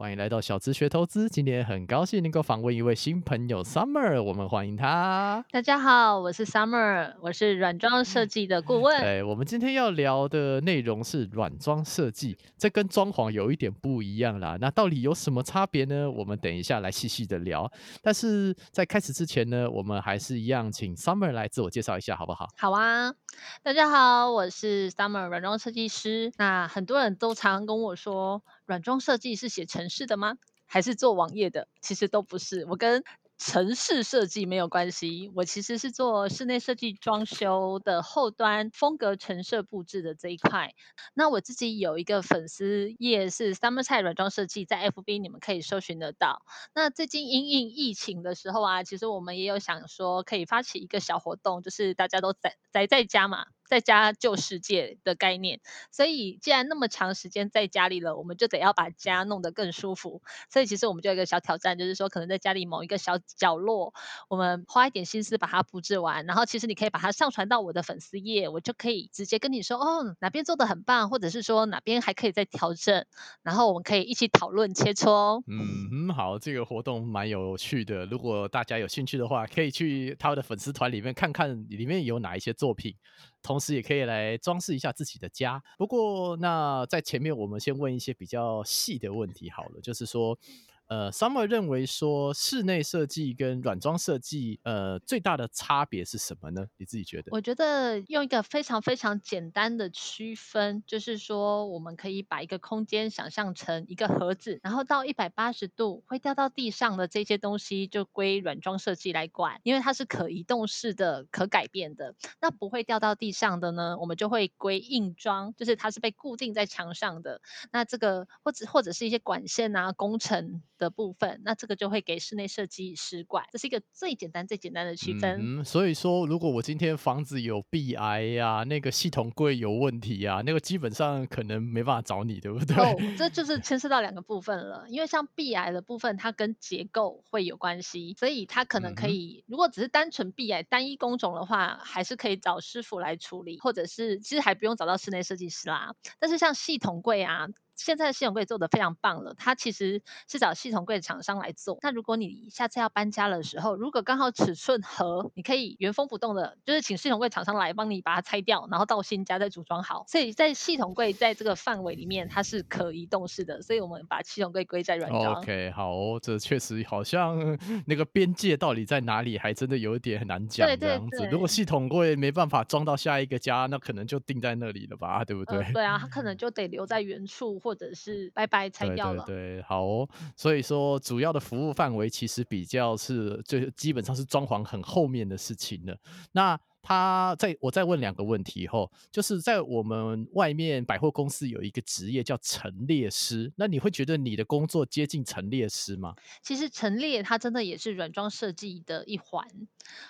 欢迎来到小资学投资，今天很高兴能够访问一位新朋友 Summer，我们欢迎他。大家好，我是 Summer，我是软装设计的顾问。对，我们今天要聊的内容是软装设计，这跟装潢有一点不一样啦。那到底有什么差别呢？我们等一下来细细的聊。但是在开始之前呢，我们还是一样，请 Summer 来自我介绍一下，好不好？好啊，大家好，我是 Summer 软装设计师。那很多人都常跟我说，软装设计是写城市的吗？还是做网页的？其实都不是。我跟城市设计没有关系，我其实是做室内设计装修的后端风格陈设布置的这一块。那我自己有一个粉丝页是 Summer 菜软装设计，在 FB 你们可以搜寻得到。那最近因应疫情的时候啊，其实我们也有想说可以发起一个小活动，就是大家都宅宅在家嘛。在家旧世界的概念，所以既然那么长时间在家里了，我们就得要把家弄得更舒服。所以其实我们就有一个小挑战，就是说可能在家里某一个小角落，我们花一点心思把它布置完，然后其实你可以把它上传到我的粉丝页，我就可以直接跟你说，哦，哪边做的很棒，或者是说哪边还可以再调整，然后我们可以一起讨论切磋。嗯，好，这个活动蛮有趣的。如果大家有兴趣的话，可以去他的粉丝团里面看看，里面有哪一些作品。同时也可以来装饰一下自己的家。不过，那在前面我们先问一些比较细的问题好了，就是说。呃，Summer 认为说室内设计跟软装设计，呃，最大的差别是什么呢？你自己觉得？我觉得用一个非常非常简单的区分，就是说我们可以把一个空间想象成一个盒子，然后到一百八十度会掉到地上的这些东西就归软装设计来管，因为它是可移动式的、可改变的。那不会掉到地上的呢，我们就会归硬装，就是它是被固定在墙上的。那这个或者或者是一些管线啊、工程。的部分，那这个就会给室内设计师管，这是一个最简单、最简单的区分。嗯，所以说，如果我今天房子有壁癌呀，那个系统柜有问题呀，那个基本上可能没办法找你，对不对？哦，这就是牵涉到两个部分了。因为像壁癌的部分，它跟结构会有关系，所以它可能可以，如果只是单纯壁癌单一工种的话，还是可以找师傅来处理，或者是其实还不用找到室内设计师啦。但是像系统柜啊。现在的系统柜做的非常棒了，它其实是找系统柜的厂商来做。那如果你下次要搬家的时候，如果刚好尺寸合，你可以原封不动的，就是请系统柜厂商来帮你把它拆掉，然后到新家再组装好。所以在系统柜在这个范围里面，它是可移动式的，所以我们把系统柜归在软装。OK，好，这确实好像那个边界到底在哪里，还真的有一点很难讲这样子。如果系统柜没办法装到下一个家，那可能就定在那里了吧，对不对？对啊，它可能 就得留在原处或。或者是拜拜拆掉了，对，好哦。所以说，主要的服务范围其实比较是最基本上是装潢很后面的事情了。那他在我再问两个问题后，就是在我们外面百货公司有一个职业叫陈列师，那你会觉得你的工作接近陈列师吗？其实陈列它真的也是软装设计的一环。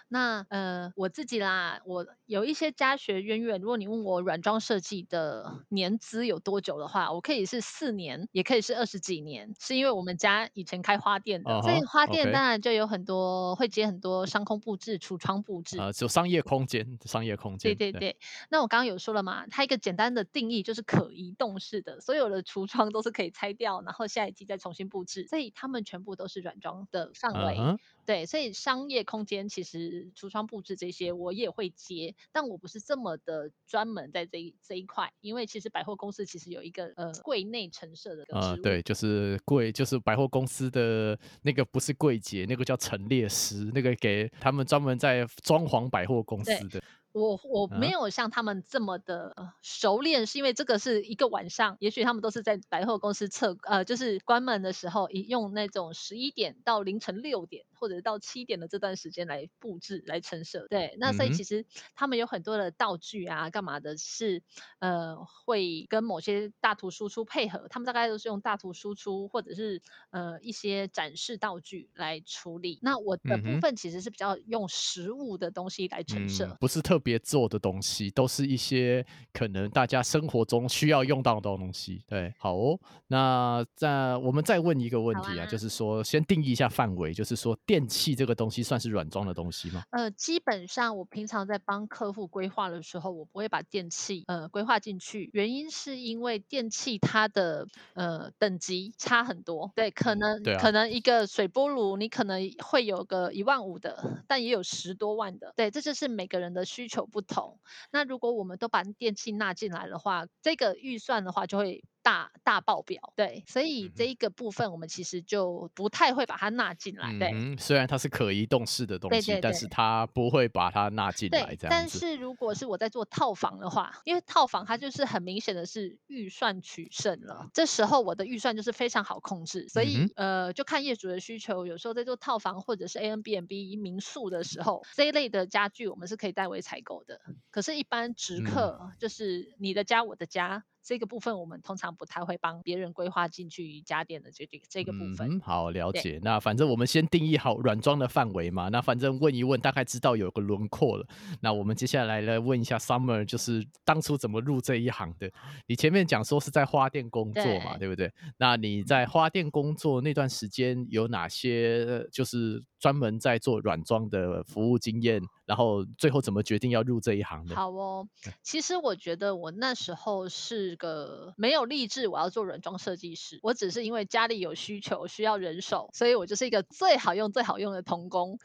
那呃，我自己啦，我有一些家学渊源。如果你问我软装设计的年资有多久的话，我可以是四年，也可以是二十几年，是因为我们家以前开花店的，所以花店当然就有很多会接很多商空布置、橱窗布置啊，就商业空。空间，商业空间。对对对，那我刚刚有说了嘛，它一个简单的定义就是可移动式的，所有的橱窗都是可以拆掉，然后下一季再重新布置，所以它们全部都是软装的范围。对，所以商业空间其实橱窗布置这些我也会接，但我不是这么的专门在这一这一块，因为其实百货公司其实有一个呃柜内陈设的。呃，对，就是柜，就是百货公司的那个不是柜姐，那个叫陈列师，那个给他们专门在装潢百货公司的。我我没有像他们这么的熟练，是因为这个是一个晚上，也许他们都是在百货公司测呃，就是关门的时候，用那种十一点到凌晨六点。或者到七点的这段时间来布置来陈设。对，那所以其实他们有很多的道具啊，干嘛的是呃会跟某些大图输出配合，他们大概都是用大图输出或者是呃一些展示道具来处理。那我的部分其实是比较用实物的东西来陈设。嗯，不是特别做的东西，都是一些可能大家生活中需要用到的东西。对，好哦。那再我们再问一个问题啊，啊就是说先定义一下范围，就是说电器这个东西算是软装的东西吗？呃，基本上我平常在帮客户规划的时候，我不会把电器呃规划进去，原因是因为电器它的呃等级差很多，对，可能、可能一个水波炉你可能会有个一万五的，但也有十多万的，对，这就是每个人的需求不同。那如果我们都把电器纳进来的话，这个预算的话就会。大大爆表，对，所以嗯这一个部分我们其实就不太会把它纳进来，对，虽然它是可移动式的东西，对对对但是它不会把它纳进来，这样。但是如果是我在做套房的话，因为套房它就是很明显的是预算取胜了，这时候我的预算就是非常好控制，所以、嗯呃就看业主的需求，有时候在做套房或者是 A N B N B 民宿的时候，这一类的家具我们是可以代为采购的。可是，一般直嗯客、就是你的家我的家。这个部分我们通常不太会帮别人规划进去家电的这这这个部分。嗯，好了解。那反正我们先定义好软装的范围嘛。那反正问一问，大概知道有个轮廓了。那我们接下来来问一下 Summer，就是当初怎么入这一行的？你前面讲说是在花店工作嘛，对对不对？那你在花店工作那段时间有哪些呃就是专门在做软装的服务经验？然后最后怎么决定要入这一行的？好哦，其实我觉得我那时候是个没有立志我要做软装设计师，我只是因为家里有需求需要人手，所以我就是一个最好用最好用的童工。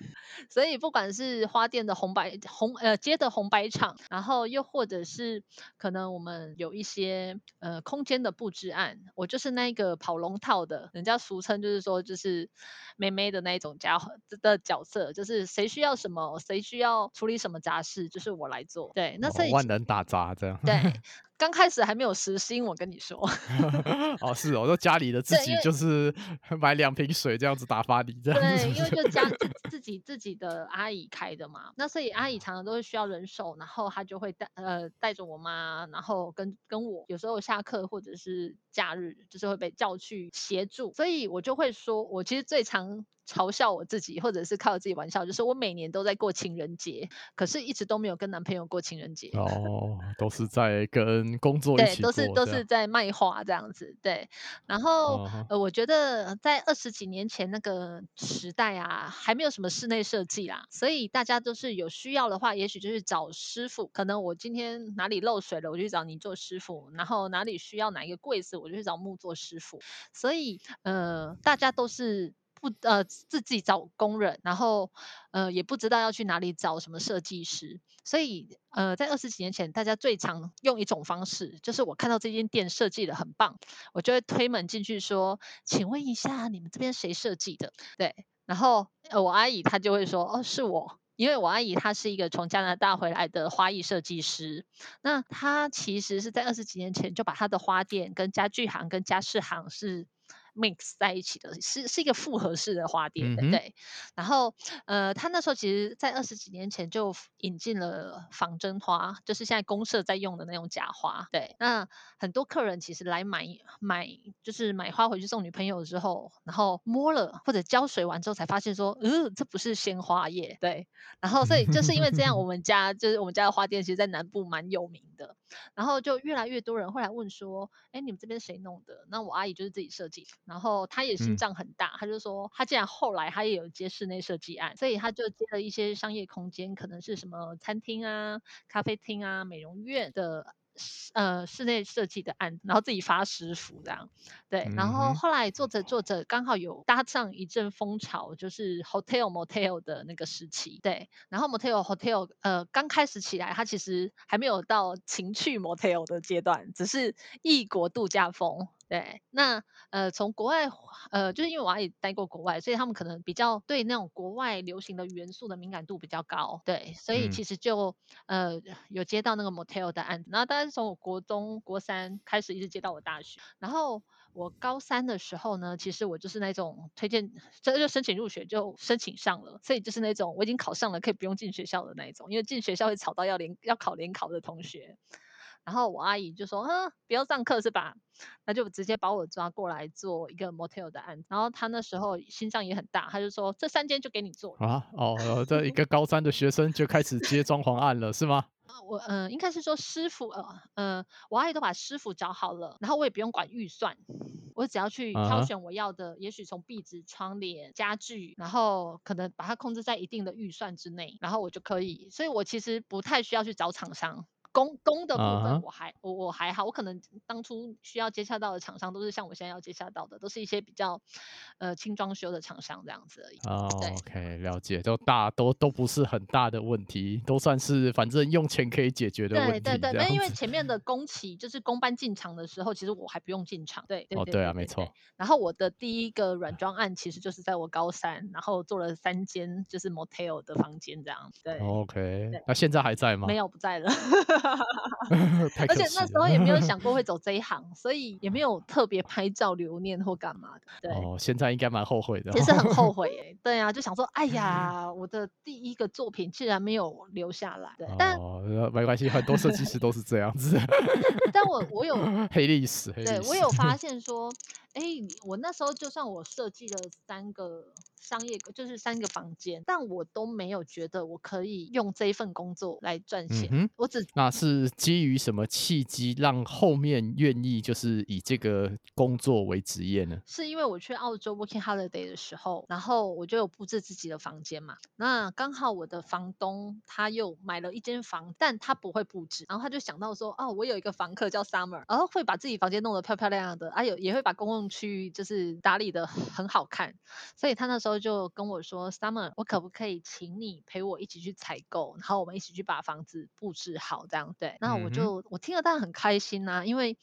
所以不管是花店的红白红呃街的红白场，然后又或者是可能我们有一些呃空间的布置案，我就是那个跑龙套的，人家俗称就是说就是妹妹的那一种家伙的角色，就是谁需要什么，谁需要处理什么杂事，就是我来做。对，那所以哦、万能打杂这样。对，刚开始还没有时薪，我跟你说。哦，是哦，就家里的自己就是 买两瓶水这样子打发你这样子对。因为就 家自自己自己的阿姨开的嘛，那所以阿姨常常都会需要人手，然后她就会带呃带着我妈，然后跟跟我有时候下课或者是假日，就是会被叫去协助，所以我就会说，我其实最常嘲笑我自己，或者是开我自己玩笑，就是我每年都在过情人节，可是一直都没有跟男朋友过情人节。哦，都是在跟工作一对，都是都是在卖花这样子，对。然后、哦呃，我觉得在二十几年前那个时代啊，还没有什么室内设计啦，所以大家都是有需要的话，也许就是找师傅。可能我今天哪里漏水了，我就去找你做师傅；然后哪里需要哪一个柜子，我就去找木做师傅。所以呃，大家都是。不呃自己找工人，然后呃也不知道要去哪里找什么设计师，所以呃在二十几年前，大家最常用一种方式，就是我看到这间店设计的很棒，我就会推门进去说，请问一下你们这边谁设计的？对，然后呃我阿姨她就会说，哦是我。因为我阿姨她是一个从加拿大回来的花艺设计师，那她其实是在二十几年前就把她的花店跟家具行跟家饰行是 mix 在一起的，是是一个复合式的花店的，嗯对。然后呃，他那时候其实在二十几年前就引进了仿真花，就是现在公社在用的那种假花，对。那很多客人其实来买买就是买花回去送女朋友之后，然后摸了或者浇水完之后才发现说，呃，这不是鲜花叶，对。然后所以就是因为这样，我 们家就是我们家的花店，其实在南部蛮有名的。然后就越来越多人会来问说，哎，你们这边谁弄的？那我阿姨就是自己设计，然后她也心嗯脏很大，她就说，她既然后来她也有接室内设计案，所以她就接了一些商业空间，可能是什么餐厅啊、咖啡厅啊、美容院的。呃，室内设计的案，然后自己发师傅这样，对，然后后来做着做着，刚好有搭上一阵风潮，就是 hotel motel 的那个时期，对，然后 motel hotel 呃刚开始起来，它其实还没有到情趣 motel 的阶段，只是异国度假风，对，那呃，从国外呃，就是因为我阿姨待过国外，所以他们可能比较对那种国外流行的元素的敏感度比较高，对，所以嗯，其实就呃有接到那个 motel 的案子，然后大概是从我国中、国三开始，一直接到我大学，然后我高三的时候呢，其实我就是那种推荐，这就申请入学就申请上了，所以就是那种我已经考上了，可以不用进学校的那一种，因为进学校会吵到要联要考联考的同学。然后我阿姨就说：“嗯，不要上课是吧？”那就直接把我抓过来做一个 motel 的案子。然后他那时候心脏也很大，他就说：“这三间就给你做。”啊，哦，这一个高三的学生就开始接装潢案了，是吗？我嗯、呃应该是说师傅呃呃，我阿姨都把师傅找好了，然后我也不用管预算，我只要去挑选我要的，也许从壁纸、窗帘、家具，然后可能把它控制在一定的预算之内，然后我就可以。所以我其实不太需要去找厂商。工工的部。分我还我我还好，我可能当初需要接洽到的厂商都是像我现在要接洽到的，都是一些比较呃轻装修的厂商这样子而已。哦对，，OK，了解，都大都都不是很大的问题，都算是反正用钱可以解决的问题，对对对，那，因为。前面的工期就是公班进场的时候，其实我还不用进场。对对哦，对对啊。没错。然后我的第一个软装案其实就是在我高三，然后做了三间就是 motel 的房间这样。对 OK，对，那现在还在吗？没有不在了。太而且。那时候也没有想过会走这一行，所以也没有特别拍照留念或干嘛的。对。哦，现在应该蛮后悔的其实很后哦。悔诶，对啊，就想说，哎 呀，我的第一个作品竟然没有留下来。对，但没关系，很多设计师都是这样子，但我我有黑历史，黑对，历史。我有发现说，哎，我那时候就算我设计了三个商业，就是三个房间，但我都没有觉得我可以用这一份工作来赚钱。嗯，我只那是基于什么契机让后面愿意就是以这个工作为职业呢？是因为我去澳洲 working holiday 的时候，然后我就有布置自己的房间嘛。那刚好我的房东他又买了一间房，但他不会布置，然后他就想到说，哦，我有一个房客叫 Summer，然后会把自己房间弄得漂漂亮亮的，啊有也会把公共区域就是打理的很好看，所以他那时候就跟我说，Summer，我可不可以请你陪我一起去采购，然后我们一起去把房子布置好，这样对。那我就我听了当然很开心呐、因为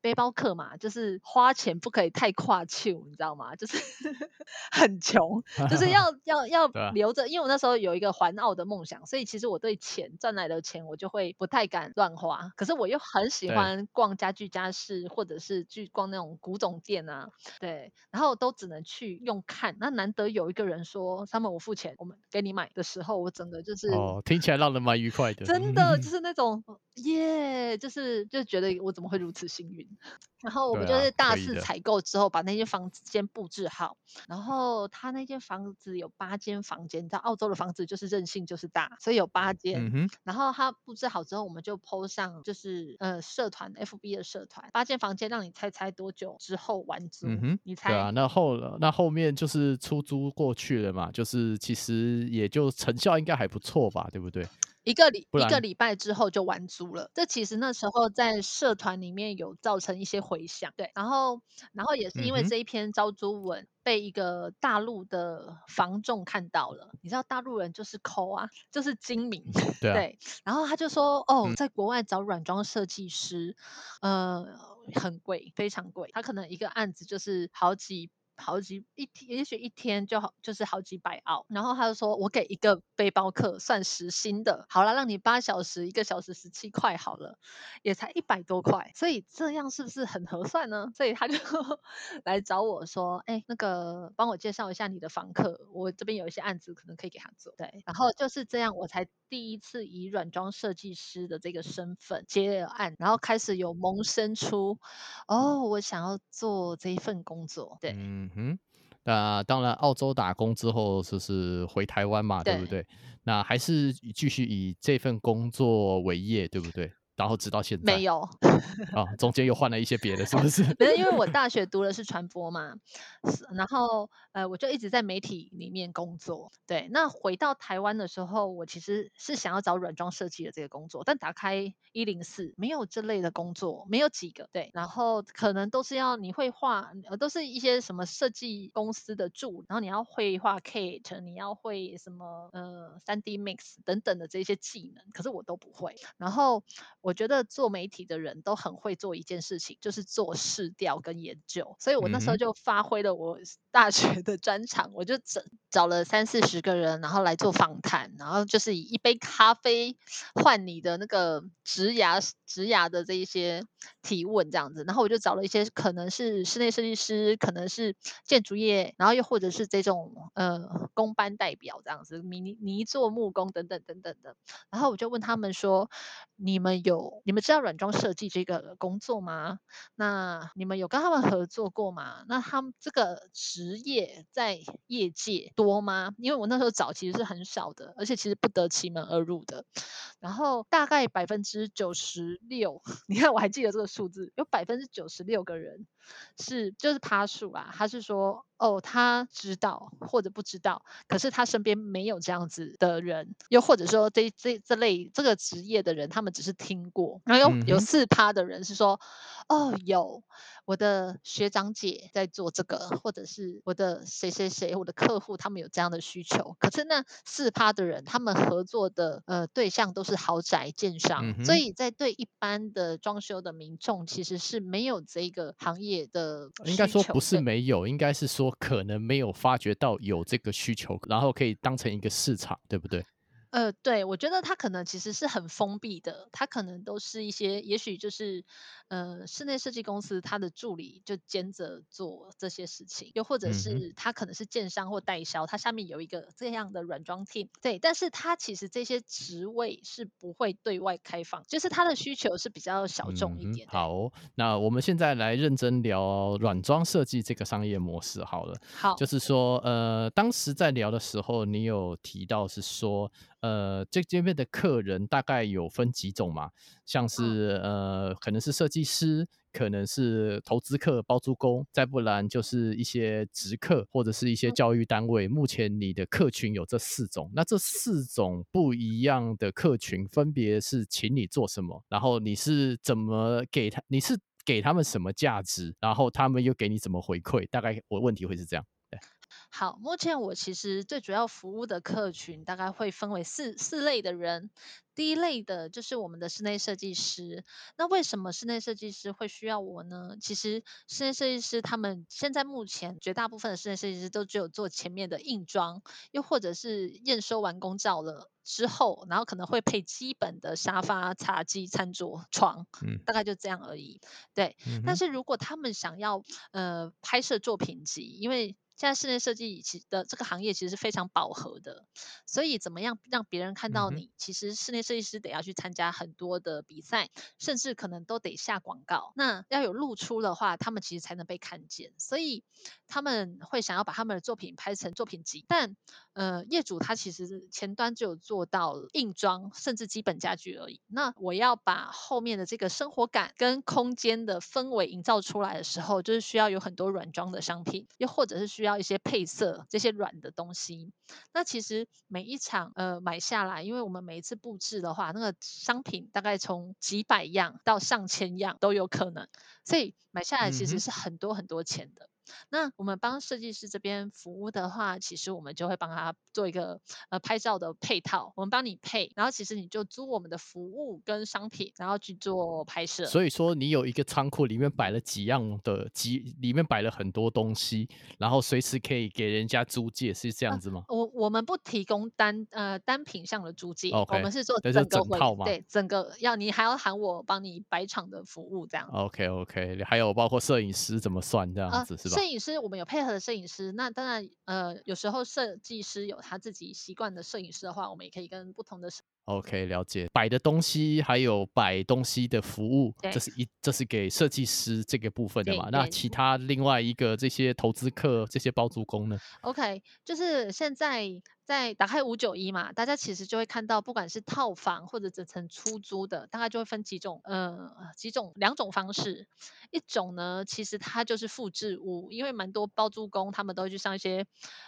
背包客嘛，就是花钱不可以太跨秋，你知道吗？就是 很穷，就是要 要要留着，因为我那时候有一个环澳的梦想，所以其实我对钱赚来的钱，我就会不太敢乱花。可是我又很喜，欢逛家具家饰，或者是去逛那种古董店啊，对，然后都只能去用看。那难得有一个人说他们我付钱，我们给你买的时候，我整个就是哦，听起来让人蛮愉快的。真的就是那种耶，就是就觉得我怎么会如此幸运？然后我们就是大。肆采购之后，把那间房子先布置好。然后他那间房子有八间房间，你知道澳洲的房子就是任性就是大，所以有八间。然后他布置好之后，我们就 PO 上就是呃社团 FB 的社团，八间房间让你猜猜多久之后完租？嗯哼，你猜？对啊，那后那后面就是出租过去了嘛，就是其实也就成效应该还不错吧，对不对？一个礼一个，礼拜之后就完租了，这其实那时候在社团里面有造成一些回响，对，然后然后也是因为这一篇招租文被一个大陆的房仲看到了，你知道大陆人就是抠啊，就是精明，对啊，对，然后他就说，哦，嗯。在国外找软装设计师，呃，很贵，非常贵，他可能一个案子就是好几。好几一天，也许一天就好，就是好几百澳。然后他就说，我给一个背包客算时薪的，好了，让你八小时，一个小时十七块好了，也才一百多块，所以这样是不是很合算呢？所以他就 来找我说，哎、那个帮我介绍一下你的房客，我这边有一些案子可能可以给他做。对，然后就是这样，我才第一次以软装设计师的这个身份接了案，然后开始有萌生出，哦，我想要做这一份工作。对嗯哼。那当然，澳洲打工之后就是回台湾嘛，对不对，那还是继续以这份工作为业，对不对？然后直到现在没有。啊，中间又换了一些别的，是不是？不是因为我大学读的是传播嘛，是然后呃，我就一直在媒体里面工作。对，那回到台湾的时候，我其实是想要找软装设计的这个工作，但打开一零四没有这类的工作，没有几个。对，然后可能都是要你会画，呃，都是一些什么设计公司的助，然后你要会画 Kate，你要会什么呃三 D Mix 等等的这些技能，可是我都不会。然后我我觉得做媒体的人都很会做一件事情，就是做市调跟研究。所以我那时候就发挥了我 大学的专长，我就找找了三四十个人，然后来做访谈，然后就是以一杯咖啡换你的那个职涯职涯的这一些提问这样子。然后我就找了一些可能是室内设计师，可能是建筑业，然后又或者是这种呃工班代表这样子，泥泥做木工等等等等的。然后我就问他们说：“你们有你们知道软装设计这个工作吗？那你们有跟他们合作过吗？那他们这个职业在业界多吗？因为我那时候找其实是很少的，而且其实不得其门而入的。然后大概百分之九十六，你看我还记得这个数字，有百分之九十六个人是就是趴树啊，他是说。”哦，他知道或者不知道，可是他身边没有这样子的人，又或者说这这这类这个职业的人，他们只是听过。然后有有四趴的人是说，哦，有我的学长姐在做这个，或者是我的谁谁谁，我的客户他们有这样的需求。可是那四趴的人，他们合作的呃对象都是豪宅建商，所以在对一般的装修的民众，其实是没有这个行业的。应该说不是没有，应该是说。可能没有发觉到有这个需求，然后可以当成一个市场，对不对？呃，对，我觉得他可能其实是很封闭的，他可能都是一些，也许就是，呃，室内设计公司他的助理就兼着做这些事情，又或者是他可能是建商或代销，他下面有一个这样的软装 team，对，但是他其实这些职位是不会对外开放，就是他的需求是比较小众一点。好，那我们现在来认真聊软装设计这个商业模式好了。好，就是说，呃，当时在聊的时候，你有提到是说。呃，这这边的客人大概有分几种嘛？像是呃，可能是设计师，可能是投资客、包租公，再不然就是一些职客或者是一些教育单位。目前你的客群有这四种，那这四种不一样的客群分别是请你做什么？然后你是怎么给他？你是给他们什么价值？然后他们又给你怎么回馈？大概我问题会是这样。好，目前我其实最主要服务的客群大概会分为四四类的人。第一类的就是我们的室内设计师。那为什么室内设计师会需要我呢？其实室内设计师他们现在目前绝大部分的室内设计师都只有做前面的硬装，又或者是验收完工照了之后，然后可能会配基本的沙发、茶几、餐桌、床，嗯，大概就这样而已。对，但是如果他们想要呃拍摄作品集，因为现在室内设计其的这个行业其实是非常饱和的，所以怎么样让别人看到你？其实室内设计师得要去参加很多的比赛，甚至可能都得下广告。那要有露出的话，他们其实才能被看见。所以他们会想要把他们的作品拍成作品集。但呃，业主他其实前端就有做到硬装，甚至基本家具而已。那我要把后面的这个生活感跟空间的氛围营造出来的时候，就是需要有很多软装的商品，又或者是需要。要一些配色这些软的东西，那其实每一场呃买下来，因为我们每一次布置的话，那个商品大概从几百样到上千样都有可能，所以买下来其实是很多很多钱的。那我们帮设计师这边服务的话，其实我们就会帮他做一个呃拍照的配套，我们帮你配，然后其实你就租我们的服务跟商品，然后去做拍摄。所以说你有一个仓库，里面摆了几样的几，里面摆了很多东西，然后随时可以给人家租借，是这样子吗？我我们不提供单呃单品项的租借，我们是做整个套嘛？对，整个要你还要喊我帮你摆场的服务这样。OK OK，还有包括摄影师怎么算这样子是吧？摄影师我们有配合的摄影师，那当然，呃，有时候设计师有他自己习惯的摄影师的话，我们也可以跟不同的。OK，了解。摆的东西还有摆东西的服务，这是一这是给设计师这个部分的嘛？那其他另外一个这些投资客、这些包租公呢？OK，就是现在。在打开五九一嘛，大家其实就会看到，不管是套房或者整层出租的，大概就会分几种，呃，几种两种方式。一种呢，其实它就是复制屋，因为蛮多包租公他们都会去上一些，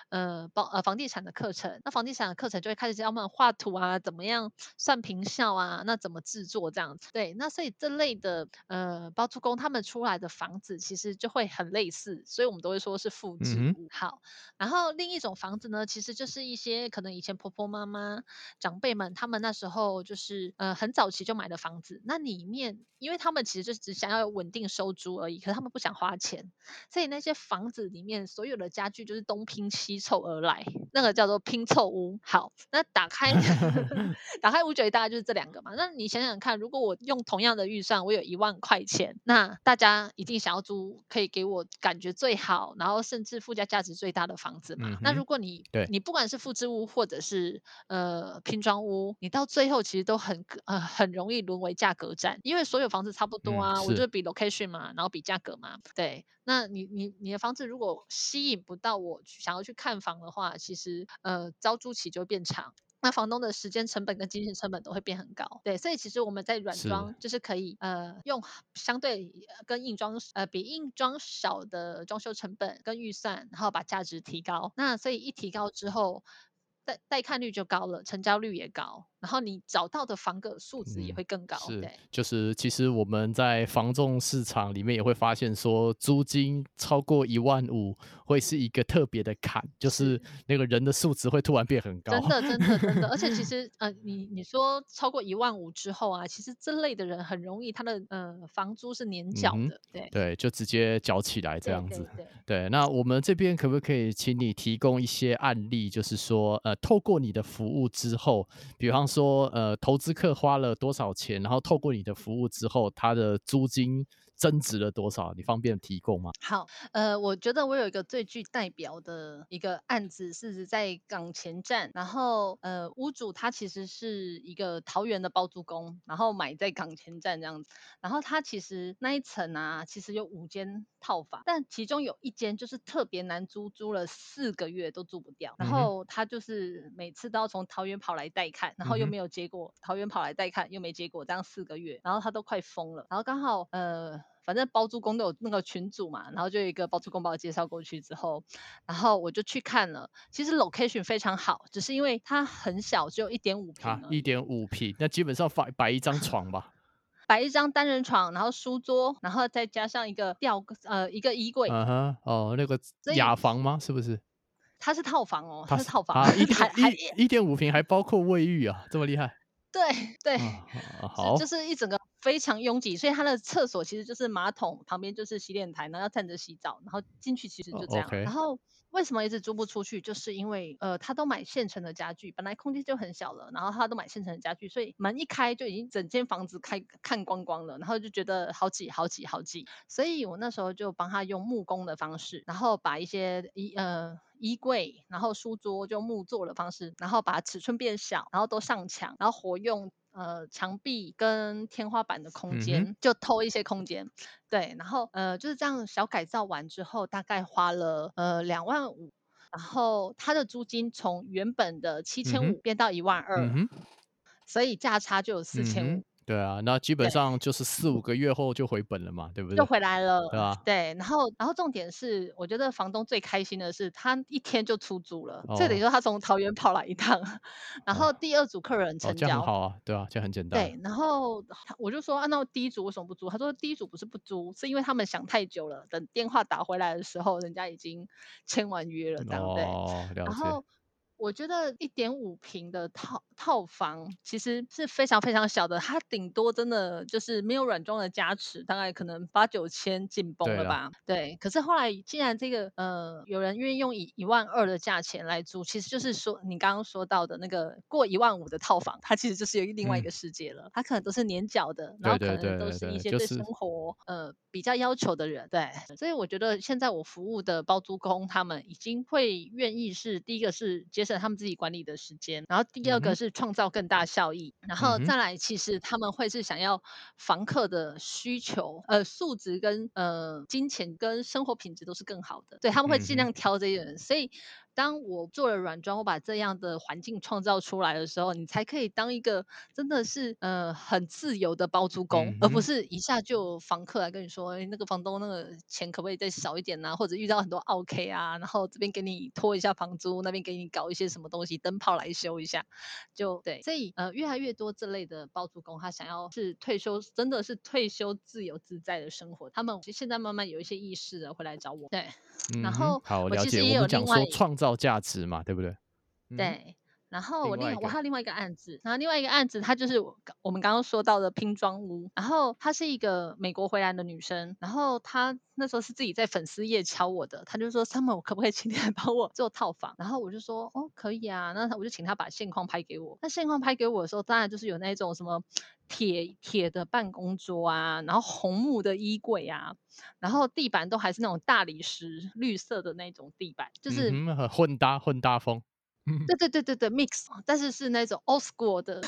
呃，包呃房地产的课程。那房地产的课程就会开始教他们画图啊，怎么样样算平效啊？那怎么制作这样子？对，那所以这类的呃包租公他们出来的房子其实就会很类似，所以我们都会说是复制嗯哼，物。好，然后另一种房子呢，其实就是一些可能以前婆婆妈妈长辈们他们那时候就是呃很早期就买的房子，那里面因为他们其实就只想要稳定收租而已，可是他们不想花钱，所以那些房子里面所有的家具就是东拼西凑而来，那个叫做拼凑屋。好，那打开 打开五九一大概就是这两个嘛。那你想想看，如果我用同样的预算，我有一万块钱，那大家一定想要租可以给我感觉最好，然后甚至附加价值最大的房子嘛。嗯，那如果你对，你不管是复制屋或者是呃拼装屋，你到最后其实都很呃很容易沦为价格战，因为所有房子差不多嗯，啊，我就是，比 location 嘛，然后比价格嘛，对。那你你你的房子如果吸引不到我想要去看房的话，其实呃招租期就会变长。那房东的时间成本跟金钱成本都会变很高，对，所以其实我们在软，装就是可以呃用相对呃跟硬装呃比硬装少的装修成本跟预算，然后把价值提高。那所以一提高之后，带带看率就高了，成交率也高，然后你找到的房个数值也嗯，会更高，是，对。就是其实我们在房仲市场里面也会发现说，租金超过一万五会是一个特别的坎，就是是。那个人的素质会突然变很高。真的真的真的，而且其 实，呃，你你说超过一万五之后啊，其实这类的人很容易他的，呃，房租是年缴的，对，对，就直接缴起来这样子。对对对。对，那我们这边可不可以请你提供一些案例，就是说，呃，透过你的服务之后，比方说，呃，投资客花了多少钱，然后透过你的服务之后，他的租金增值了多少？你方便提供吗？好，呃，我觉得我有一个最具代表的一个案子是在港前站，然后呃，屋主他其实是一个桃园的包租公，然后买在港前站这样子，然后他其实那一层啊，其实有五间套房，但其中有一间就是特别难租，租了四个月都租不掉，然后他就是每次都要从桃园跑来带看，然后又没有结果，桃园跑来带看又没结果，这样四个月，然后他都快疯了，然后刚好呃。反正包租公都有那个群组嘛，然后就有一个包租公把我介绍过去之后，然后我就去看了。其实 location 非常好，只是因为它很小，只有一点五，平一点五平，那基本上摆摆一张床吧。摆一张单人床，然后书桌，然后再加上一个吊呃一个衣柜，嗯哼，哦，那个雅房吗？是不是？它是套房哦，它是套房，啊，一还一一点五平还包括卫浴啊，这么厉害 对对，好，就是一整个非常拥挤，所以他的厕所其实就是马桶旁边就是洗脸台，然后要站着洗澡，然后进去其实就这样。然后为什么一直租不出去，就是因为呃，他都买现成的家具，本来空间就很小了，然后他都买现成的家具，所以门一开就已经整间房子开看光光了，然后就觉得好挤好挤好挤，所以我那时候就帮他用木工的方式，然后把一些衣呃。衣柜，然后书桌就木做的方式，然后把尺寸变小，然后都上墙，然后活用呃墙壁跟天花板的空间，就偷一些空间，对，然后呃就是这样小改造完之后，大概花了呃两万五，然后它的租金从原本的七千五变到一万二，嗯，所以价差就有四千五。对啊，那基本。上就是四五个月后就回本了嘛，对不对就？回来了，对吧？对，然后然后重点是，我觉得房东最开心的是，他一天就出租了，所以等于哦，说他从桃园跑来一趟，然后哦，第二组客人哦，成这样好啊，对啊，这样很简单。对，然后他我就说，啊，那第一组为什么不租？他说第一组不是不租，是因为他们想太久了，等电话打回来的时候，人家已经签完约了，这样对。哦，了解。然后我觉得一点五平的套套房其实是非常非常小的，它顶多真的就是没有软装的加持，大概可能八九千紧绷了，吧。对，可是后来既然这个呃有人愿意用以一万二的价钱来租，其实就是说你刚刚说到的那个过一万五的套房，它其实就是有另外一嗯，个世界了。它可能都是年缴的，然后可能都是一对对对，些对生就是活呃比较要求的人，对。所以我觉得现在我服务的包租公，他们已经会愿意是第一个是节省他们自己管理的时间，然后第二个是创造更大效益，然后再来，其实他们会是想要房客的需求，呃，素质跟呃金钱跟生活品质都是更好的，对，他们会尽量挑这些人，所以。当我做了软装，我把这样的环境创造出来的时候，你才可以当一个真的是呃很自由的包租公，而不是一下就有房客来跟你说，哎，那个房东那个钱可不可以再少一点呐、或者遇到很多 OK 啊，然后这边给你拖一下房租，那边给你搞一些什么东西灯泡来修一下，就对。所以呃，越来越多这类的包租公，他想要是退休，真的是退休自由自在的生活，他们现在慢慢有一些意识了，会来找我。对，然后好了解，我们讲说创造价值嘛，对不对？对。然后我另我还有另外一个案子，然后另外一个案子，它就是我们刚刚说到的拼装屋。然后她是一个美国回来的女生，然后她那时候是自己在粉丝页敲我的，她就说：“Summer，我可不可以请你来帮我做套房？”然后我就说：“哦，可以啊。”那我就请她把现况拍给我。那现况拍给我的时候，当然就是有那种什么铁铁的办公桌啊，然后红木的衣柜啊，然后地板都还是那种大理石绿色的那种地板，就是嗯混搭混搭风。对对对对对，mix，但是是那种 old school 的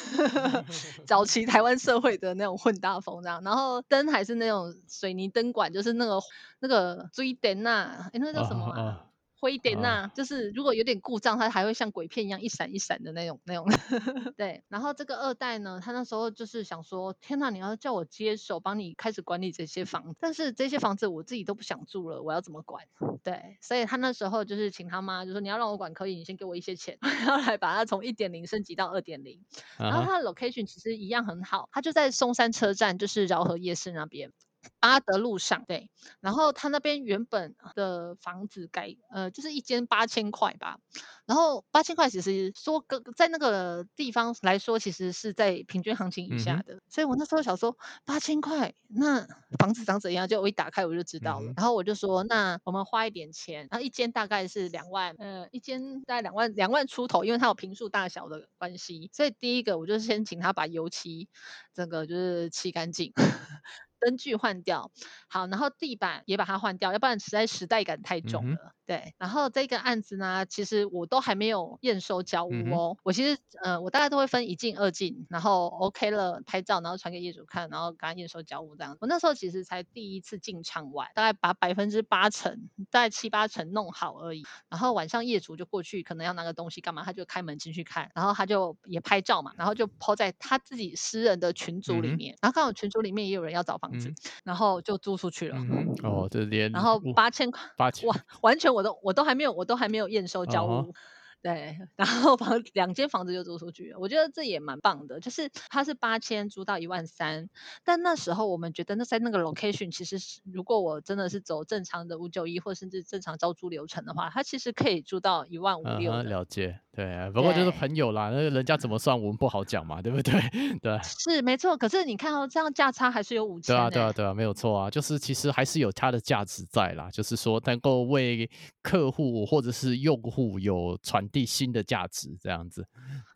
早期台湾社会的那种混搭风这样，然后灯还是那种水泥灯管，就是那个那个追灯呐，哎，那叫什么啊？灰点呐，就是如果有点故障，它还会像鬼片一样一闪一闪的那种那种。对，然后这个二代呢，他那时候就是想说，天呐，你要叫我接手帮你开始管理这些房子，但是这些房子我自己都不想住了，我要怎么管？对，所以他那时候就是请他妈，就说你要让我管可以，你先给我一些钱，然后来把它从一点零升级到二点零。然后它的 location 其实一样很好，它就在松山车站，就是饶河夜市那边。巴德路上，对，然后他那边原本的房子改，呃，就是一间八千块吧，然后八千块其实说个在那个地方来说，其实是在平均行情以下的，所以我那时候想说八千块，那房子长怎样？就我一打开我就知道了，然后我就说那我们花一点钱，然后一间大概是两万，呃，一间大概两万两万出头，因为它有平数大小的关系，所以第一个我就先请他把油漆整个就是漆干净。灯具换掉，好，然后地板也把它换掉，要不然实在时代感太重了。对，然后这个案子呢，其实我都还没有验收交屋哦。我其实，呃，我大概都会分一进二进，然后 OK 了拍照，然后传给业主看，然后给他验收交屋这样。我那时候其实才第一次进场玩，大概把百分之八成，大概七八成弄好而已。然后晚上业主就过去，可能要拿个东西干嘛，他就开门进去看，然后他就也拍照嘛，然后就抛在他自己私人的群组里面。然后刚好群组里面也有人要找房子，然后就租出去了。哦，这连然后八千块，八千哇，完全。我都我都还没有我都还没有验收交屋。对，然后房两间房子就租出去了，我觉得这也蛮棒的。就是它是八千租到一万三，但那时候我们觉得那在那个 location，其实是如果我真的是走正常的五九一或甚至正常招租流程的话，它其实可以租到一万五六。了解，对，啊不过就是朋友啦，那人家怎么算我们不好讲嘛，对不对？对，是没错。可是你看哦这样价差还是有五千。对啊，对啊，对啊，没有错啊，就是其实还是有它的价值在啦，就是说能够为客户或者是用户有传。地新的价值，这样子。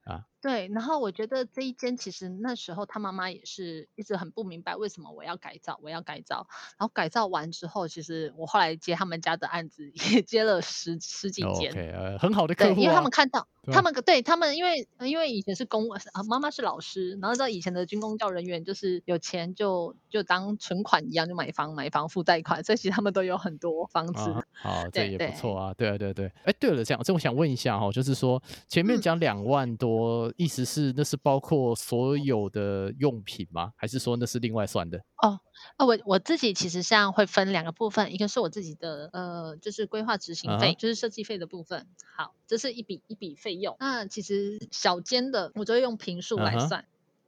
啊。对，然后我觉得这一间其实那时候他妈妈也是一直很不明白为什么我要改造，我要改造。然后改造完之后，其实我后来接他们家的案子也接了十十几间，呃，很好的客户。因为他们看到他们对他们，因为因为以前是公啊，妈妈是老师，然后知道以前的军工教人员就是有钱就就当存款一样就买房买房付贷款，所以其实他们都有很多房子。好，这也不错啊。对对对，哎，对了，这样这我想问一下哈，就是说前面讲两万多。意思是那是包括所有的用品吗？还是说那是另外算的？哦，啊，我我自己其实像会分两个部分，一个是我自己的呃，就是规划执行费，就是设计费的部分。好，这是一笔一笔费用。那其实小间的我就会用平数来算。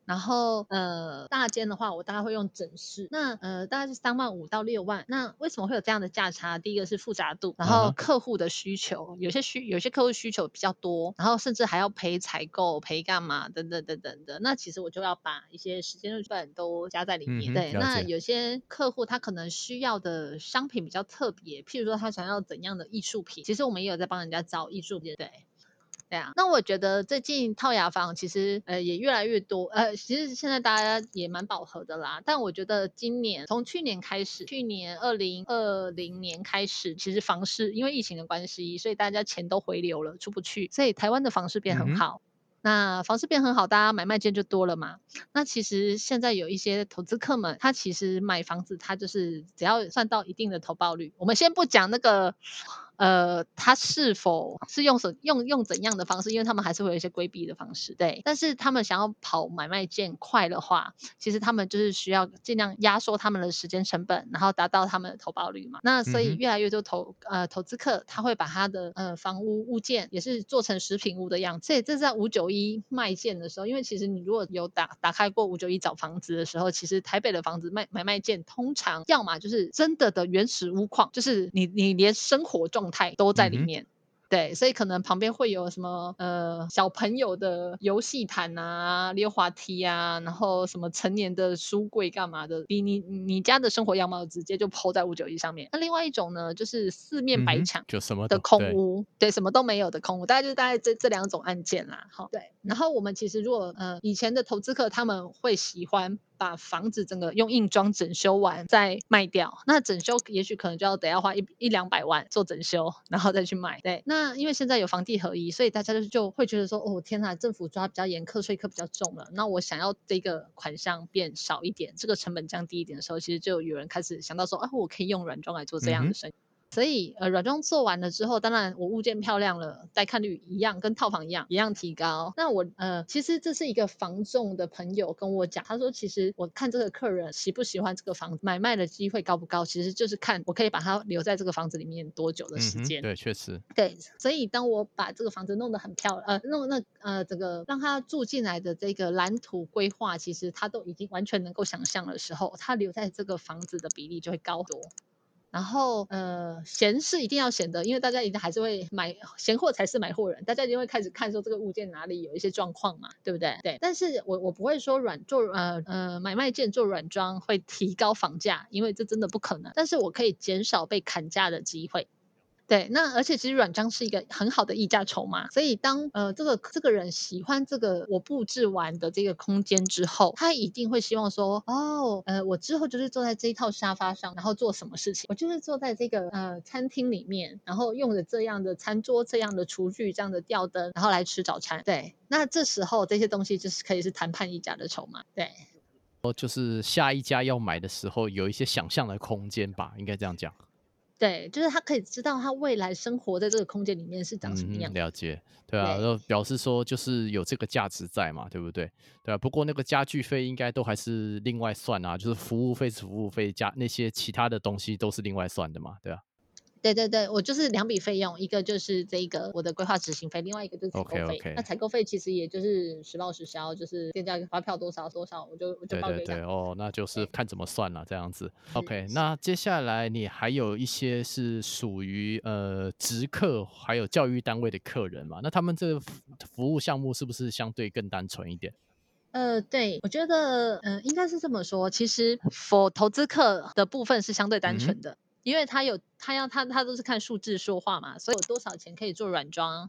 然后呃大间的话，我大概会用整室，那呃大概是三万五到六万。那为什么会有这样的价差？第一个是复杂度，然后客户的需求，有些需有些客户需求比较多，然后甚至还要陪采购、陪干嘛等等等等的。那其实我就要把一些时间成本都加在里面。对，那有些客户他可能需要的商品比较特别，譬如说他想要怎样的艺术品，其实我们也有在帮人家找艺术品。对。对啊，那我觉得最近套牙房其实呃也越来越多，呃其实现在大家也蛮饱和的啦。但我觉得今年从去年开始，去年二零二零年开始，其实房市因为疫情的关系，所以大家钱都回流了，出不去，所以台湾的房市变很好。那房市变很好，大家买卖间就多了嘛。那其实现在有一些投资客们，他其实买房子，他就是只要算到一定的投报率，我们先不讲那个。呃，他是否是用什用用怎样的方式？因为他们还是会有一些规避的方式，对。但是他们想要跑买卖件快的话，其实他们就是需要尽量压缩他们的时间成本，然后达到他们的投保率嘛。那所以越来越多投呃投资客他会把他的呃房屋物件也是做成食品屋的样子。所以这是在五九一卖件的时候，因为其实你如果有打打开过五九一找房子的时候，其实台北的房子卖买卖件通常要么就是真的的原始屋况，就是你你连生活状态都在里面，对，所以可能旁边会有什么呃小朋友的游戏毯啊、溜滑梯啊，然后什么成年的书柜干嘛的，比你你家的生活样貌直接就抛在五九一上面。那另外一种呢，就是四面白墙，就什么的空屋，对，什么都没有的空屋，大概就是大概这这两种案件啦。好，对，然后我们其实如果呃以前的投资客他们会喜欢。把房子整个用硬装整修完再卖掉，那整修也许可能就要得要花一一两百万做整修，然后再去卖。对，那因为现在有房地合一，所以大家就就会觉得说，哦天呐，政府抓比较严课，税课比较重了。那我想要这个款项变少一点，这个成本降低一点的时候，其实就有人开始想到说，啊，我可以用软装来做这样的生意。所以，呃，软装做完了之后，当然我物件漂亮了，带看率一样，跟套房一样，一样提高。那我，呃，其实这是一个房仲的朋友跟我讲，他说，其实我看这个客人喜不喜欢这个房子，买卖的机会高不高，其实就是看我可以把他留在这个房子里面多久的时间。对，确实。对，所以当我把这个房子弄得很漂亮，呃，弄那呃这个让他住进来的这个蓝图规划，其实他都已经完全能够想象的时候，他留在这个房子的比例就会高多。然后，呃，闲是一定要闲的，因为大家一定还是会买闲货才是买货人，大家一定会开始看说这个物件哪里有一些状况嘛，对不对？对。但是我我不会说软做呃呃买卖件做软装会提高房价，因为这真的不可能。但是我可以减少被砍价的机会。对，那而且其实软装是一个很好的溢价筹码，所以当呃这个这个人喜欢这个我布置完的这个空间之后，他一定会希望说，哦，呃，我之后就是坐在这一套沙发上，然后做什么事情？我就是坐在这个呃餐厅里面，然后用着这样的餐桌、这样的厨具、这样的吊灯，然后来吃早餐。对，那这时候这些东西就是可以是谈判溢价的筹码。对，哦，就是下一家要买的时候有一些想象的空间吧，应该这样讲。对，就是他可以知道他未来生活在这个空间里面是长什么样。了解，对啊，然后表示说就是有这个价值在嘛，对不对？对啊，不过那个家具费应该都还是另外算啊，就是服务费是服务费，加那些其他的东西都是另外算的嘛，对啊。对对对，我就是两笔费用，一个就是这个我的规划执行费，另外一个就是采购费。那采购费其实也就是实报实销，就是店家发票多少多少，我就我就报给对对对，哦，那就是看怎么算了这样子。OK，那接下来你还有一些是属于呃直客还有教育单位的客人嘛？那他们这个服务项目是不是相对更单纯一点？呃，对，我觉得嗯应该是这么说，其实 for 投资客的部分是相对单纯的。因为他有他要他他都是看数字说话嘛，所以有多少钱可以做软装，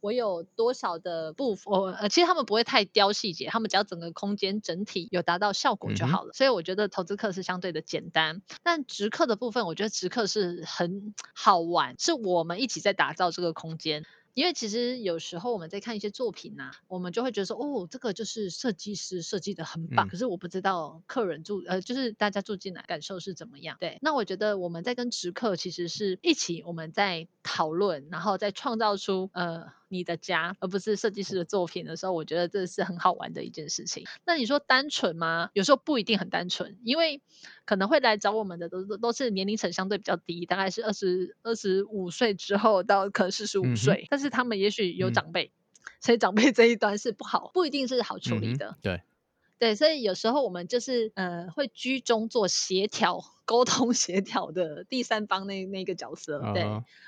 我有多少的部分呃其实他们不会太雕细节，他们只要整个空间整体有达到效果就好了。所以我觉得投资客是相对的简单，但直客的部分，我觉得直客是很好玩，是我们一起在打造这个空间。因为其实有时候我们在看一些作品呐，我们就会觉得说，哦，这个就是设计师设计的很棒。可是我不知道客人住，呃，就是大家住进来感受是怎么样。对，那我觉得我们在跟直客其实是一起我们在讨论，然后再创造出呃。你的家，而不是设计师的作品的时候，我觉得这是很好玩的一件事情。那你说单纯吗？有时候不一定很单纯，因为可能会来找我们的都都是年龄层相对比较低，大概是二十二十五岁之后到可能四十五岁，但是他们也许有长辈，所以长辈这一端是不好，不一定是好处理的。对。对，所以有时候我们就是呃，会居中做协调、沟通、协调的第三方那那个角色。对，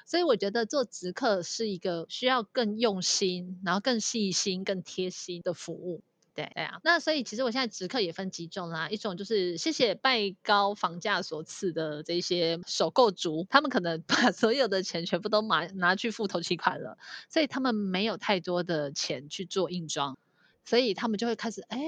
所以我觉得做直客是一个需要更用心，然后更细心、更贴心的服务。对，对啊。那所以其实我现在直客也分几种啦，一种就是谢谢拜高房价所赐的这些首购族，他们可能 把所有的钱全部都拿拿去付头期款了，所以他们没有太多的钱去做硬装。所以他们就会开始哎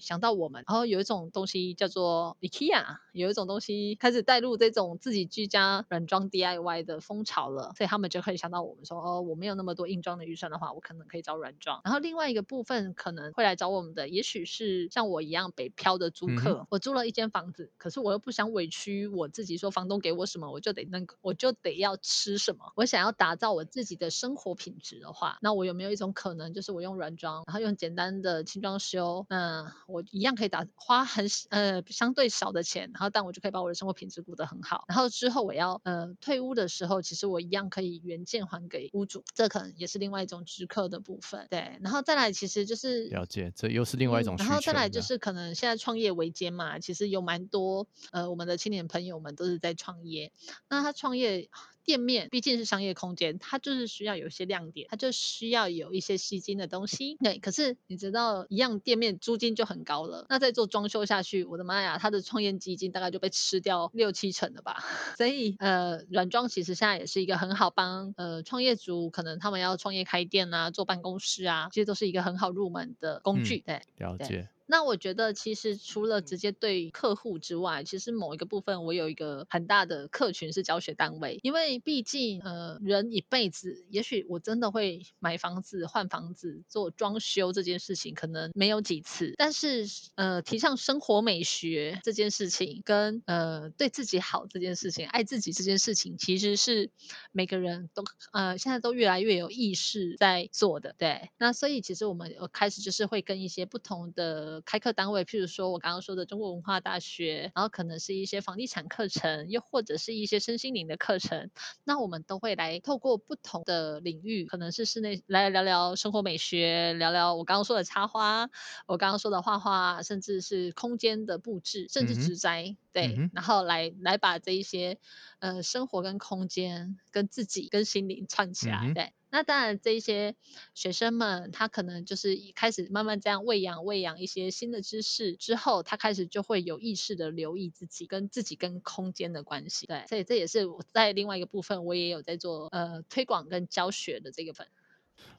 想到我们，然后有一种东西叫做 IKEA，有一种东西开始带入这种自己居家软装 DIY 的风潮了，所以他们就可以想到我们说哦，我没有那么多硬装的预算的话，我可能可以找软装。然后另外一个部分可能会来找我们的，也许是像我一样北漂的租客，我租了一间房子，可是我又不想委屈我自己，说房东给我什么我就得那个，我就得要吃什么。我想要打造我自己的生活品质的话，那我有没有一种可能，就是我用软装，然后用简单的轻装修，那我一样可以打花很呃相对少的钱，然后但我就可以把我的生活品质过得很好。然后之后我要呃退屋的时候，其实我一样可以原件还给屋主，这可能也是另外一种直客的部分。对，然后再来其实就是了解，这又是另外一种。然后再来就是可能现在创业维艰嘛，其实有蛮多呃我们的青年朋友们都是在创业，那他创业。店面毕竟是商业空间，它就是需要有一些亮点，它就需要有一些吸睛的东西。对，可是你知道，一样店面租金就很高了，那再做装修下去，我的妈呀，它的创业基金大概就被吃掉六七成了吧。所以，呃，软装其实现在也是一个很好帮呃创业族，可能他们要创业开店啊，做办公室啊，其实都是一个很好入门的工具。对，了解。那我觉得，其实除了直接对客户之外，其实某一个部分，我有一个很大的客群是教学单位。因为毕竟，呃，人一辈子，也许我真的会买房子、换房子、做装修这件事情，可能没有几次。但是，呃，提倡生活美学这件事情，跟呃对自己好这件事情、爱自己这件事情，其实是每个人都呃现在都越来越有意识在做的。对，那所以其实我们开始就是会跟一些不同的。开课单位，譬如说我刚刚说的中国文化大学，然后可能是一些房地产课程，又或者是一些身心灵的课程，那我们都会来透过不同的领域，可能是室内来聊聊生活美学，聊聊我刚刚说的插花，我刚刚说的画画，甚至是空间的布置，甚至植栽，对，然后来来把这一些呃生活跟空间跟自己跟心灵串起来，对。那当然，这些学生们他可能就是开始慢慢这样喂养、喂养一些新的知识之后，他开始就会有意识的留意自己跟自己跟空间的关系。对，所以这也是我在另外一个部分，我也有在做呃推广跟教学的这个分。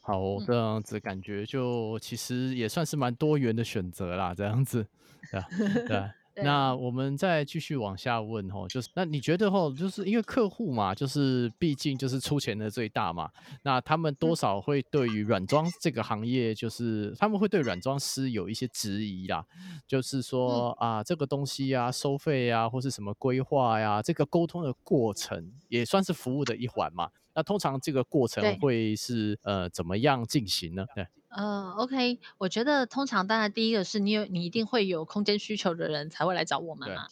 好，这样子感觉就其实也算是蛮多元的选择啦，这样子，对对。那我们再继续往下问吼，就是那你觉得吼，就是因为客户嘛，就是毕竟就是出钱的最大嘛，那他们多少会对于软装这个行业，就是他们会对软装师有一些质疑啦，就是说啊，这个东西啊，收费啊，或是什么规划呀，这个沟通的过程也算是服务的一环嘛。那通常这个过程会是呃怎么样进行呢？对。呃，OK，我觉得通常当然第一个是你有你一定会有空间需求的人才会来找我们嘛。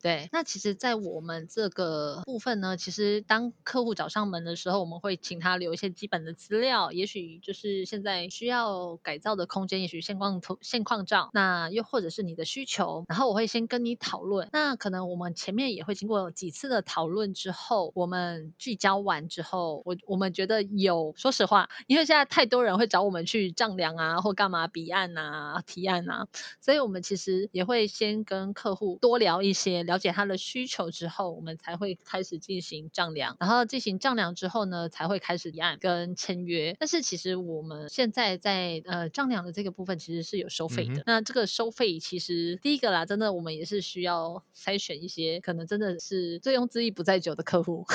对，那其实，在我们这个部分呢，其实当客户找上门的时候，我们会请他留一些基本的资料，也许就是现在需要改造的空间，也许现况图、现况照，那又或者是你的需求，然后我会先跟你讨论。那可能我们前面也会经过几次的讨论之后，我们聚焦完之后，我我们觉得有，说实话，因为现在太多人会找我们去丈量啊，或干嘛比案啊、提案啊，所以我们其实也会先跟客户多聊一些。了解他的需求之后，我们才会开始进行丈量，然后进行丈量之后呢，才会开始立案跟签约。但是其实我们现在在呃丈量的这个部分其实是有收费的。那这个收费其实第一个啦，真的我们也是需要筛选一些可能真的是醉翁之意不在酒的客户。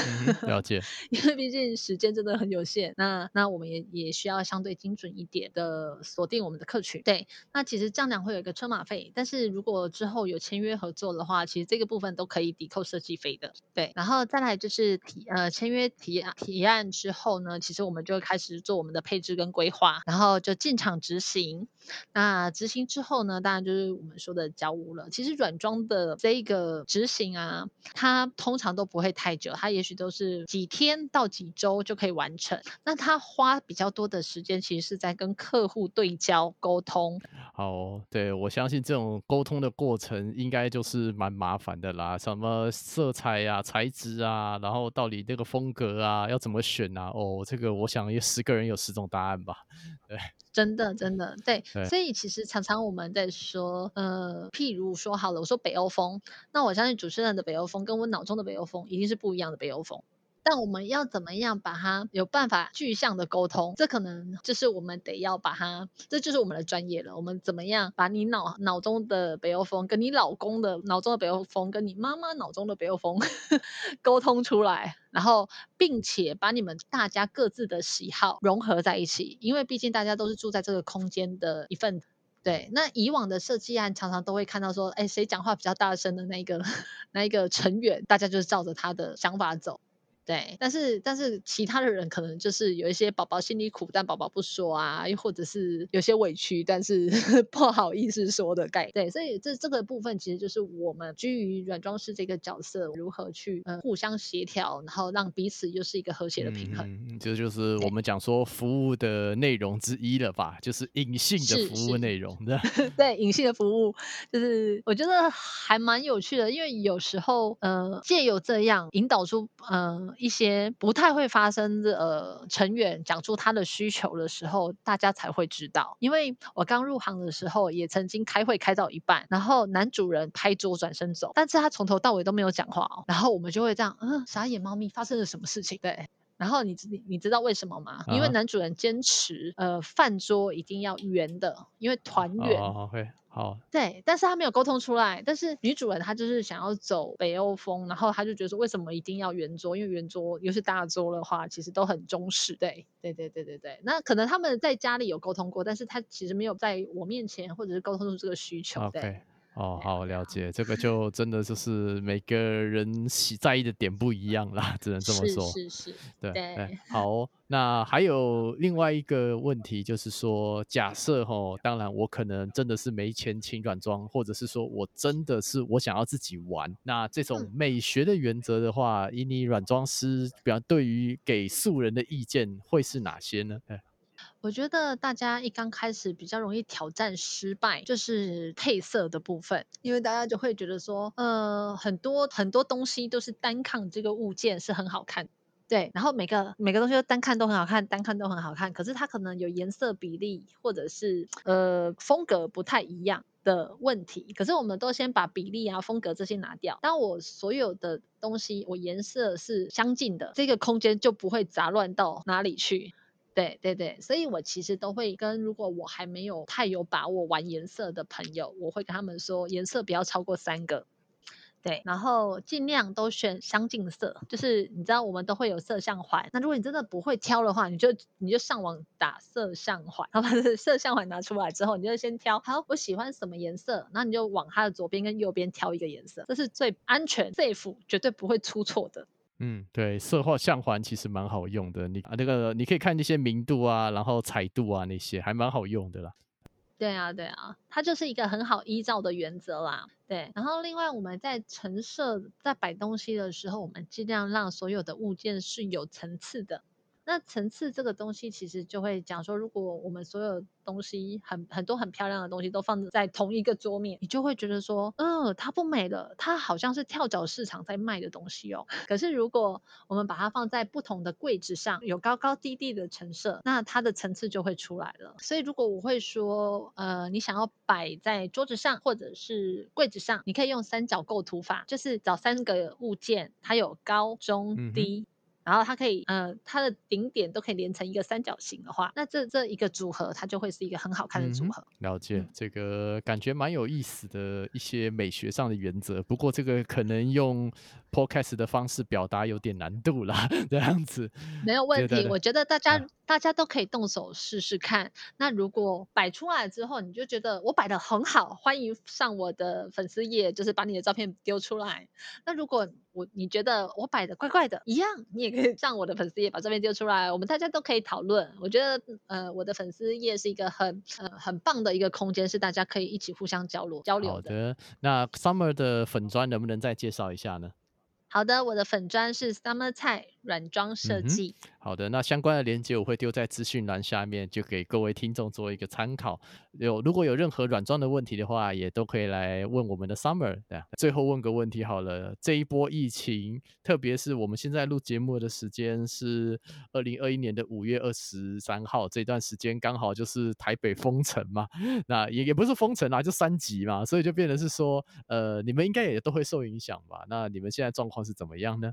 了解，因为毕竟时间真的很有限。那那我们也也需要相对精准一点的锁定我们的客群。对，那其实丈量会有一个车马费，但是如果之后有签约合作的话，其实这个。部分都可以抵扣设计费的，对，然后再来就是提呃签约提提案之后呢，其实我们就开始做我们的配置跟规划，然后就进场执行。那执行之后呢，当然就是我们说的交屋了。其实软装的这一个执行啊，它通常都不会太久，它也许都是几天到几周就可以完成。那它花比较多的时间，其实是在跟客户对焦沟通。好，对我相信这种沟通的过程应该就是蛮麻烦。的啦，什么色彩呀、材质啊，然后到底那个风格啊，要怎么选啊？哦，这个我想有十个人有十种答案吧。对，真的真的对，所以其实常常我们在说，呃，譬如说好了，我说北欧风，那我相信主持人的北欧风跟我脑中的北欧风一定是不一样的北欧风。但我们要怎么样把它有办法具象的沟通？这可能就是我们得要把它，这就是我们的专业了。我们怎么样把你脑脑中的北欧风，跟你老公的脑中的北欧风，跟你妈妈脑中的北欧风 沟通出来，然后并且把你们大家各自的喜好融合在一起，因为毕竟大家都是住在这个空间的一份。对，那以往的设计案常常都会看到说，哎，谁讲话比较大声的那个 那一个成员，大家就是照着他的想法走。对，但是但是其他的人可能就是有一些宝宝心里苦，但宝宝不说啊，又或者是有些委屈，但是 不好意思说的概对，所以这这个部分其实就是我们居于软装师这个角色，如何去呃互相协调，然后让彼此又是一个和谐的平衡。嗯，这就是我们讲说服务的内容之一了吧？就是隐性的服务内容的。对，隐性的服务就是我觉得还蛮有趣的，因为有时候呃借由这样引导出呃。一些不太会发生的呃成员讲出他的需求的时候，大家才会知道。因为我刚入行的时候，也曾经开会开到一半，然后男主人拍桌转身走，但是他从头到尾都没有讲话哦。然后我们就会这样，嗯，傻眼猫咪发生了什么事情？对。然后你你你知道为什么吗？因为男主人坚持呃饭桌一定要圆的，因为团圆。好，对，但是他没有沟通出来。但是女主人她就是想要走北欧风，然后她就觉得说，为什么一定要圆桌？因为圆桌又是大桌的话，其实都很中式。对，对，对，对，对，对。那可能他们在家里有沟通过，但是他其实没有在我面前或者是沟通出这个需求。对。哦，好了解，这个就真的就是每个人喜在意的点不一样啦，只能这么说。是是是，对对。好，那还有另外一个问题，就是说，假设哈，当然我可能真的是没钱请软装，或者是说我真的是我想要自己玩，那这种美学的原则的话，以你软装师，比方对于给素人的意见会是哪些呢？我觉得大家一刚开始比较容易挑战失败，就是配色的部分，因为大家就会觉得说，呃，很多很多东西都是单看这个物件是很好看，对，然后每个每个东西都单看都很好看，单看都很好看，可是它可能有颜色比例或者是呃风格不太一样的问题，可是我们都先把比例啊、风格这些拿掉，当我所有的东西我颜色是相近的，这个空间就不会杂乱到哪里去。对对对，所以我其实都会跟如果我还没有太有把握玩颜色的朋友，我会跟他们说颜色不要超过三个，对，然后尽量都选相近色，就是你知道我们都会有色相环，那如果你真的不会挑的话，你就你就上网打色相环，然后把色相环拿出来之后，你就先挑，好，我喜欢什么颜色，然后你就往它的左边跟右边挑一个颜色，这是最安全、safe，绝对不会出错的。嗯，对，色画相环其实蛮好用的。你啊，那个你可以看那些明度啊，然后彩度啊那些，还蛮好用的啦。对啊，对啊，它就是一个很好依照的原则啦。对，然后另外我们在陈设、在摆东西的时候，我们尽量让所有的物件是有层次的。那层次这个东西，其实就会讲说，如果我们所有东西很很多很漂亮的东西都放在同一个桌面，你就会觉得说，嗯，它不美了，它好像是跳蚤市场在卖的东西哦。可是如果我们把它放在不同的柜子上，有高高低低的陈设，那它的层次就会出来了。所以如果我会说，呃，你想要摆在桌子上或者是柜子上，你可以用三角构图法，就是找三个物件，它有高中低。然后它可以，呃，它的顶点都可以连成一个三角形的话，那这这一个组合，它就会是一个很好看的组合。了解，这个感觉蛮有意思的一些美学上的原则。不过这个可能用 podcast 的方式表达有点难度啦，这样子。没有问题，我觉得大家大家都可以动手试试看。那如果摆出来之后，你就觉得我摆的很好，欢迎上我的粉丝页，就是把你的照片丢出来。那如果我你觉得我摆的怪怪的，一样，你也可以 上我的粉丝页把照片丢出来，我们大家都可以讨论。我觉得，呃，我的粉丝页是一个很呃很棒的一个空间，是大家可以一起互相交流交流的。好的，那 Summer 的粉砖能不能再介绍一下呢？好的，我的粉砖是 Summer 菜软装设计。好的，那相关的链接我会丢在资讯栏下面，就给各位听众做一个参考。有如果有任何软装的问题的话，也都可以来问我们的 Summer。对，最后问个问题好了，这一波疫情，特别是我们现在录节目的时间是二零二一年的五月二十三号，这段时间刚好就是台北封城嘛，那也也不是封城啊，就三级嘛，所以就变成是说，呃，你们应该也都会受影响吧？那你们现在状况是怎么样呢？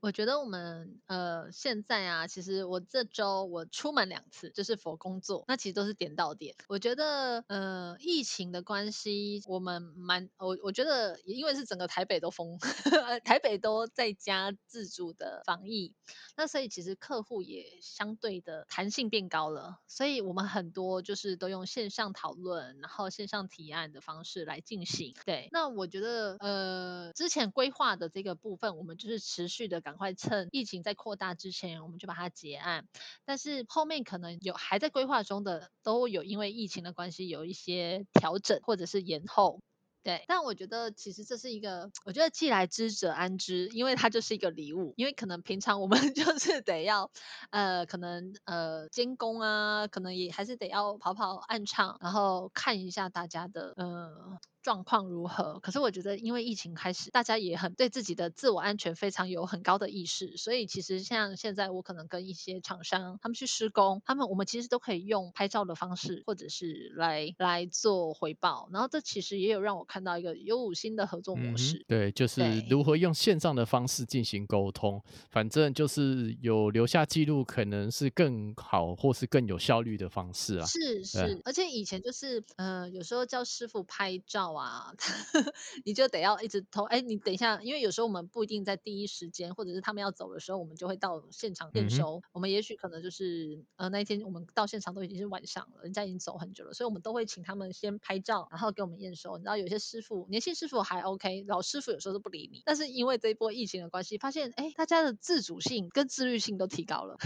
我觉得我们呃现在啊，其实我这周我出门两次，就是佛工作，那其实都是点到点。我觉得呃疫情的关系，我们蛮我我觉得因为是整个台北都封，台北都在家自主的防疫，那所以其实客户也相对的弹性变高了，所以我们很多就是都用线上讨论，然后线上提案的方式来进行。对，那我觉得呃之前规划的这个部分，我们就是持续的。赶快趁疫情在扩大之前，我们就把它结案。但是后面可能有还在规划中的，都有因为疫情的关系有一些调整或者是延后。对，但我觉得其实这是一个，我觉得既来之则安之，因为它就是一个礼物。因为可能平常我们 就是得要，呃，可能呃监工啊，可能也还是得要跑跑暗场，然后看一下大家的呃。状况如何？可是我觉得，因为疫情开始，大家也很对自己的自我安全非常有很高的意识，所以其实像现在，我可能跟一些厂商他们去施工，他们我们其实都可以用拍照的方式，或者是来来做回报。然后这其实也有让我看到一个有五星的合作模式。对，就是如何用线上的方式进行沟通，反正就是有留下记录，可能是更好或是更有效率的方式啊。是是，而且以前就是呃，有时候叫师傅拍照。哇，你就得要一直投哎，你等一下，因为有时候我们不一定在第一时间，或者是他们要走的时候，我们就会到现场验收。我们也许可能就是呃那一天我们到现场都已经是晚上了，人家已经走很久了，所以我们都会请他们先拍照，然后给我们验收。你知道有些师傅年轻师傅还 OK，老师傅有时候都不理你。但是因为这一波疫情的关系，发现哎大家的自主性跟自律性都提高了。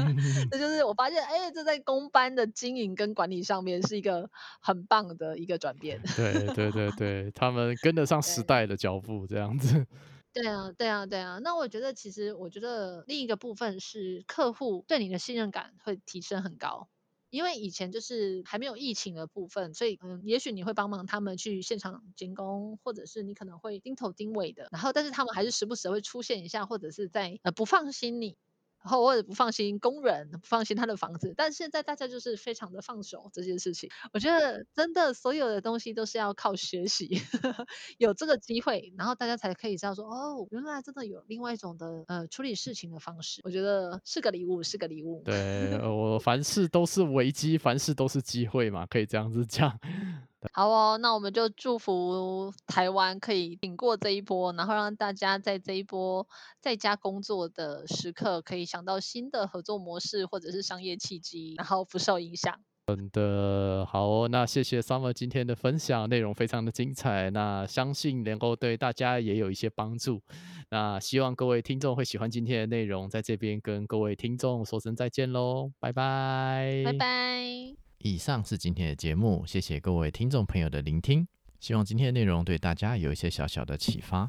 这就是我发现哎这在公班的经营跟管理上面是一个很棒的一个转变。对对。对对，他们跟得上时代的脚步，这样子。对啊，对啊，对啊。那我觉得，其实我觉得另一个部分是客户对你的信任感会提升很高，因为以前就是还没有疫情的部分，所以嗯，也许你会帮忙他们去现场监工，或者是你可能会盯头盯尾的，然后但是他们还是时不时会出现一下，或者是在呃不放心你。然后我也不放心工人，不放心他的房子，但现在大家就是非常的放手这件事情。我觉得真的所有的东西都是要靠学习，有这个机会，然后大家才可以知道说，哦，原来真的有另外一种的呃处理事情的方式。我觉得是个礼物，是个礼物。对我凡事都是危机，凡事都是机会嘛，可以这样子讲。好哦，那我们就祝福台湾可以挺过这一波，然后让大家在这一波在家工作的时刻，可以想到新的合作模式或者是商业契机，然后不受影响。真的好哦，那谢谢 Summer 今天的分享，内容非常的精彩，那相信能够对大家也有一些帮助。那希望各位听众会喜欢今天的内容，在这边跟各位听众说声再见喽，拜拜，拜拜。以上是今天的节目，谢谢各位听众朋友的聆听。希望今天的内容对大家有一些小小的启发。